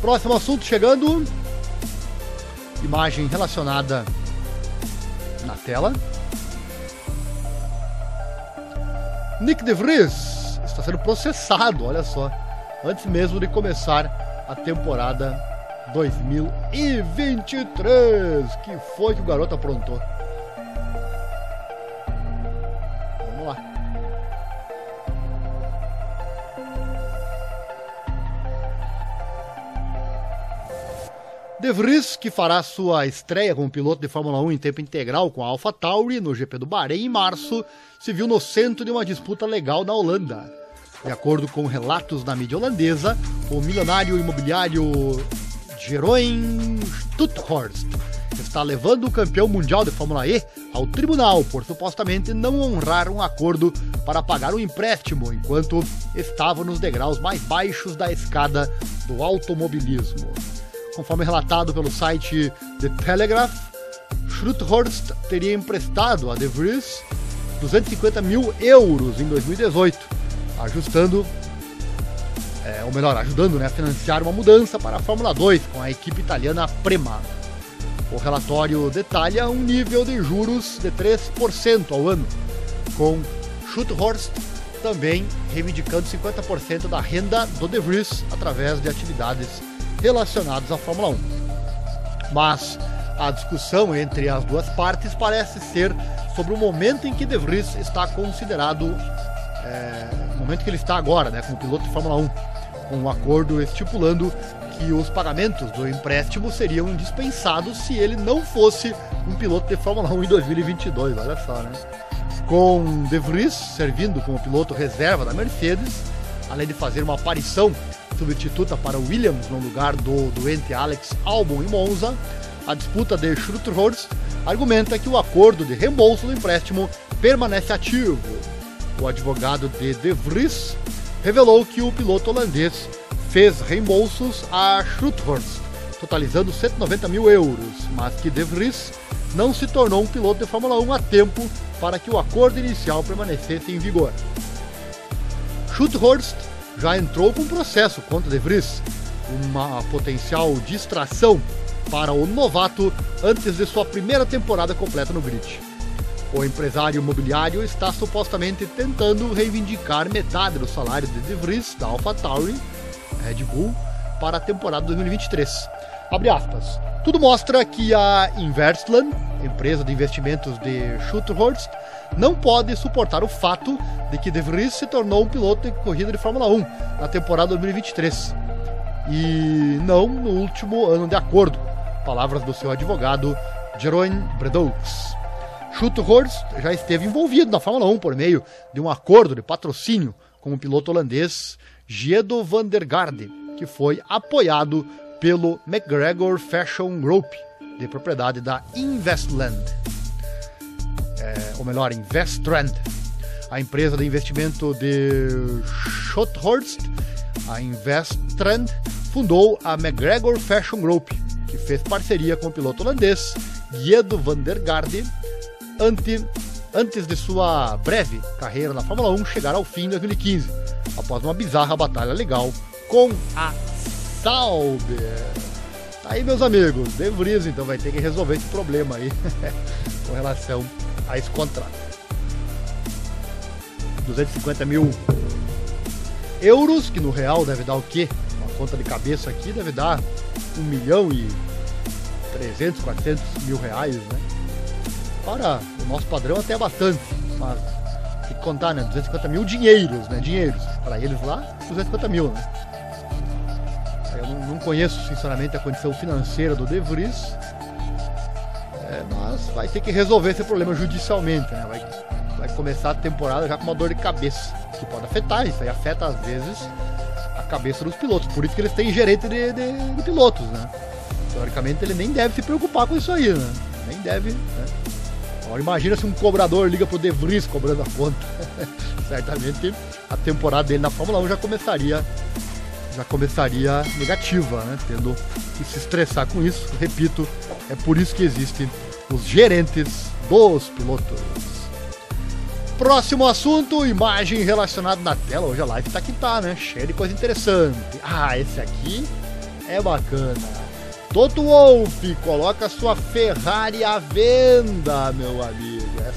Próximo assunto chegando. Imagem relacionada na tela. Nick De Vries está sendo processado, olha só, antes mesmo de começar a temporada 2023. Que foi que o garoto aprontou? De Vries, que fará sua estreia como piloto de Fórmula 1 em tempo integral com a AlphaTauri no GP do Bahrein em março, se viu no centro de uma disputa legal na Holanda. De acordo com relatos da mídia holandesa, o milionário imobiliário Jeroen Stuthorst está levando o campeão mundial de Fórmula E ao tribunal por supostamente não honrar um acordo para pagar um empréstimo enquanto estava nos degraus mais baixos da escada do automobilismo. Conforme relatado pelo site The Telegraph, Schruthorst teria emprestado a De Vries 250 mil euros em 2018, ajustando, é, ou melhor, ajudando né, a financiar uma mudança para a Fórmula 2 com a equipe italiana Prema. O relatório detalha um nível de juros de 3% ao ano, com Schutthorst também reivindicando 50% da renda do De Vries através de atividades relacionadas à Fórmula 1. Mas a discussão entre as duas partes parece ser sobre o momento em que De Vries está considerado, é, o momento que ele está agora, né, como piloto de Fórmula 1, com um acordo estipulando que os pagamentos do empréstimo seriam dispensados se ele não fosse um piloto de Fórmula 1 em 2022, olha só, né? Com De Vries servindo como piloto reserva da Mercedes, além de fazer uma aparição substituta para Williams no lugar do doente Alex Albon em Monza, a disputa de Schruterhorst argumenta que o acordo de reembolso do empréstimo permanece ativo. O advogado de De Vries revelou que o piloto holandês fez reembolsos a Schruthorst, totalizando 190 mil euros, mas que De Vries não se tornou um piloto de Fórmula 1 a tempo para que o acordo inicial permanecesse em vigor. Schruthorst já entrou com processo contra De Vries, uma potencial distração para o novato antes de sua primeira temporada completa no grid. O empresário imobiliário está supostamente tentando reivindicar metade do salário de De Vries da AlphaTauri, Red Bull, para a temporada 2023. Abre aspas. Tudo mostra que a Investland, empresa de investimentos de Schutterhorst, não pode suportar o fato de que De Vries se tornou um piloto de corrida de Fórmula 1 na temporada 2023 e não no último ano de acordo. Palavras do seu advogado Jeroen Bredoux. Schutterhorst já esteve envolvido na Fórmula 1 por meio de um acordo de patrocínio com o piloto holandês Giedo van der Garde, que foi apoiado pelo McGregor Fashion Group, de propriedade da Investland, ou melhor, Investrand, a empresa de investimento de Schutthorst, a Investrand, fundou a McGregor Fashion Group, que fez parceria com o piloto holandês Guido van der Garde ante, antes de sua breve carreira na Fórmula 1 chegar ao fim em 2015, após uma bizarra batalha legal com a Sauber. Tá aí, meus amigos, De Vries então vai ter que resolver esse problema aí com relação a esse contrato. 250 mil euros, que no real deve dar o quê? Uma conta de cabeça aqui deve dar 1 milhão e 300, 400 mil reais, né? Para o nosso padrão até é bastante, mas tem que contar, né? 250 mil dinheiros, né? Dinheiros. Para eles lá, 250 mil, né? Eu não, conheço, sinceramente, a condição financeira do De Vries, vai ter que resolver esse problema judicialmente, né? Vai, vai começar a temporada já com uma dor de cabeça, que pode afetar, isso aí afeta às vezes a cabeça dos pilotos. Por isso que eles têm gerente de, de, de pilotos, né? Teoricamente ele nem deve se preocupar com isso aí, né? Nem deve, né? Agora imagina se um cobrador liga pro De Vries cobrando a conta. Certamente a temporada dele na Fórmula 1 já começaria já começaria negativa, né? Tendo que se estressar com isso. Repito, é por isso que existem os gerentes dos pilotos. Próximo assunto, imagem relacionada na tela. Hoje a live tá que tá, né? Cheia de coisa interessante. Ah, esse aqui é bacana. Toto Wolff coloca sua Ferrari à venda, meu amigo.